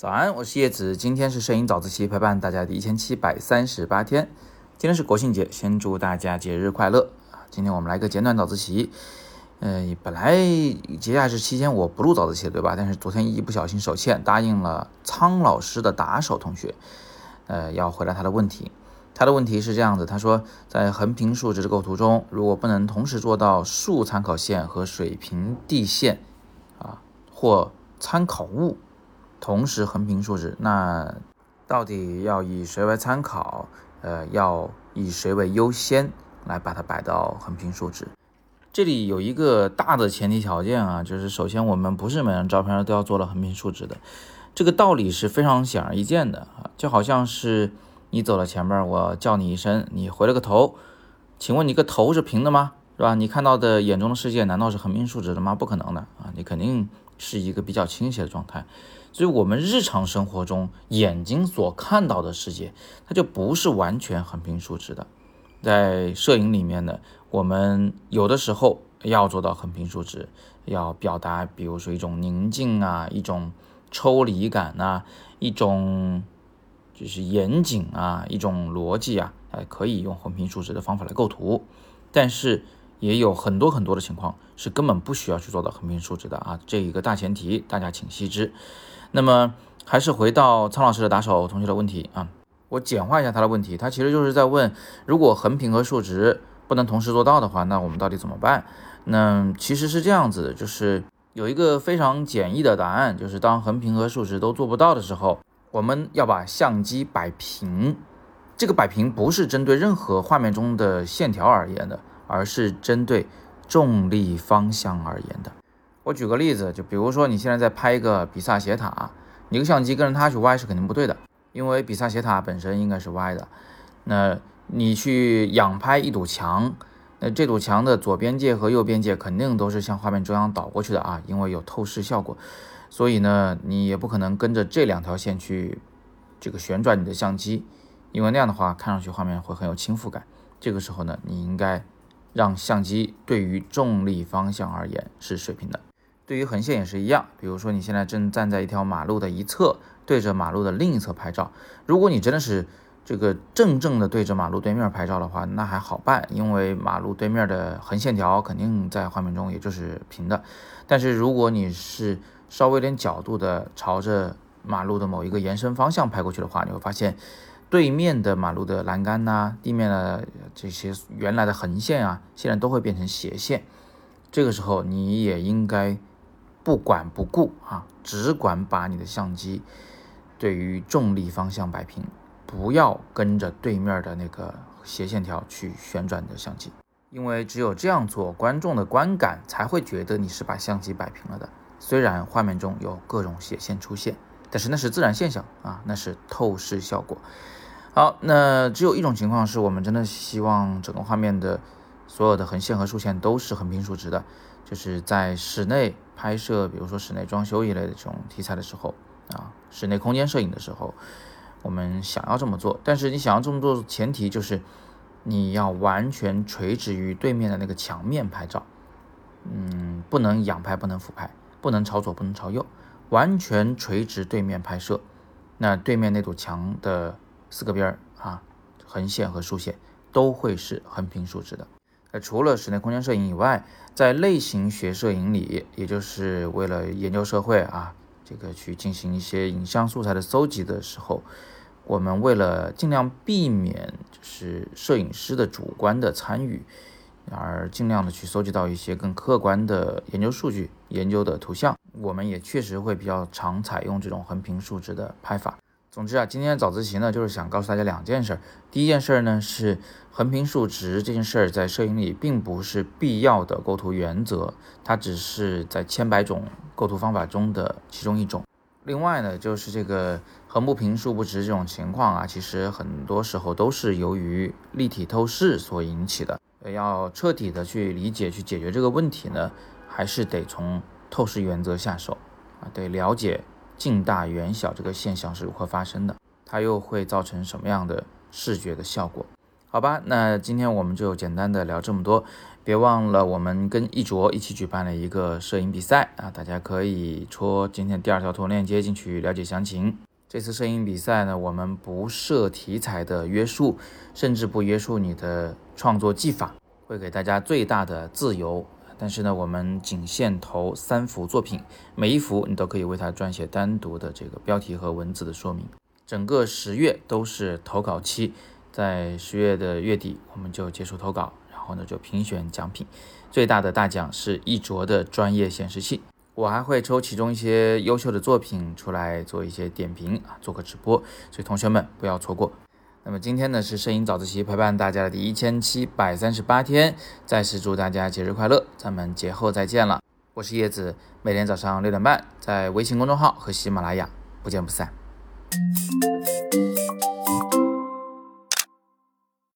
早安，我是叶子，今天是摄影早自习陪伴大家的一千七百三十八天，今天是国庆节，先祝大家节日快乐啊！今天我们来个简短早自习，呃，本来节假日期间我不录早自习对吧？但是昨天一不小心手欠，答应了苍老师的打手同学，呃，要回答他的问题。他的问题是这样子，他说在横平竖直的构图中，如果不能同时做到竖参考线和水平地线啊，或参考物。同时横平竖直，那到底要以谁为参考？呃，要以谁为优先来把它摆到横平竖直？这里有一个大的前提条件啊，就是首先我们不是每张照片都要做到横平竖直的，这个道理是非常显而易见的啊，就好像是你走到前面，我叫你一声，你回了个头，请问你个头是平的吗？是吧？你看到的眼中的世界难道是横平竖直的吗？不可能的啊，你肯定是一个比较倾斜的状态。所以，我们日常生活中眼睛所看到的世界，它就不是完全横平竖直的。在摄影里面呢，我们有的时候要做到横平竖直，要表达，比如说一种宁静啊，一种抽离感呐，一种就是严谨啊，一种逻辑啊，哎，可以用横平竖直的方法来构图。但是，也有很多很多的情况是根本不需要去做到横平竖直的啊，这一个大前提大家请悉知。那么还是回到苍老师的打手同学的问题啊，我简化一下他的问题，他其实就是在问，如果横平和竖直不能同时做到的话，那我们到底怎么办？那其实是这样子的，就是有一个非常简易的答案，就是当横平和竖直都做不到的时候，我们要把相机摆平。这个摆平不是针对任何画面中的线条而言的。而是针对重力方向而言的。我举个例子，就比如说你现在在拍一个比萨斜塔，你个相机跟着它去歪是肯定不对的，因为比萨斜塔本身应该是歪的。那你去仰拍一堵墙，那这堵墙的左边界和右边界肯定都是向画面中央倒过去的啊，因为有透视效果。所以呢，你也不可能跟着这两条线去这个旋转你的相机，因为那样的话看上去画面会很有倾覆感。这个时候呢，你应该。让相机对于重力方向而言是水平的，对于横线也是一样。比如说你现在正站在一条马路的一侧，对着马路的另一侧拍照。如果你真的是这个正正的对着马路对面拍照的话，那还好办，因为马路对面的横线条肯定在画面中也就是平的。但是如果你是稍微有点角度的朝着马路的某一个延伸方向拍过去的话，你会发现。对面的马路的栏杆呐，地面的这些原来的横线啊，现在都会变成斜线。这个时候你也应该不管不顾啊，只管把你的相机对于重力方向摆平，不要跟着对面的那个斜线条去旋转你的相机，因为只有这样做，观众的观感才会觉得你是把相机摆平了的。虽然画面中有各种斜线出现，但是那是自然现象啊，那是透视效果。好，那只有一种情况是我们真的希望整个画面的所有的横线和竖线都是横平竖直的，就是在室内拍摄，比如说室内装修一类的这种题材的时候啊，室内空间摄影的时候，我们想要这么做，但是你想要这么做，前提就是你要完全垂直于对面的那个墙面拍照，嗯，不能仰拍，不能俯拍，不能朝左，不能朝右，完全垂直对面拍摄，那对面那堵墙的。四个边儿啊，横线和竖线都会是横平竖直的。那除了室内空间摄影以外，在类型学摄影里，也就是为了研究社会啊，这个去进行一些影像素材的搜集的时候，我们为了尽量避免就是摄影师的主观的参与，而尽量的去搜集到一些更客观的研究数据、研究的图像，我们也确实会比较常采用这种横平竖直的拍法。总之啊，今天早自习呢，就是想告诉大家两件事。第一件事呢是横平竖直这件事儿在摄影里并不是必要的构图原则，它只是在千百种构图方法中的其中一种。另外呢，就是这个横不平竖不直这种情况啊，其实很多时候都是由于立体透视所引起的。要彻底的去理解、去解决这个问题呢，还是得从透视原则下手啊，得了解。近大远小这个现象是如何发生的？它又会造成什么样的视觉的效果？好吧，那今天我们就简单的聊这么多。别忘了我们跟一卓一起举办了一个摄影比赛啊，大家可以戳今天第二条图链接进去了解详情。这次摄影比赛呢，我们不设题材的约束，甚至不约束你的创作技法，会给大家最大的自由。但是呢，我们仅限投三幅作品，每一幅你都可以为它撰写单独的这个标题和文字的说明。整个十月都是投稿期，在十月的月底我们就结束投稿，然后呢就评选奖品，最大的大奖是一卓的专业显示器。我还会抽其中一些优秀的作品出来做一些点评啊，做个直播，所以同学们不要错过。那么今天呢是摄影早自习陪伴大家的第一千七百三十八天，再次祝大家节日快乐，咱们节后再见了。我是叶子，每天早上六点半在微信公众号和喜马拉雅不见不散。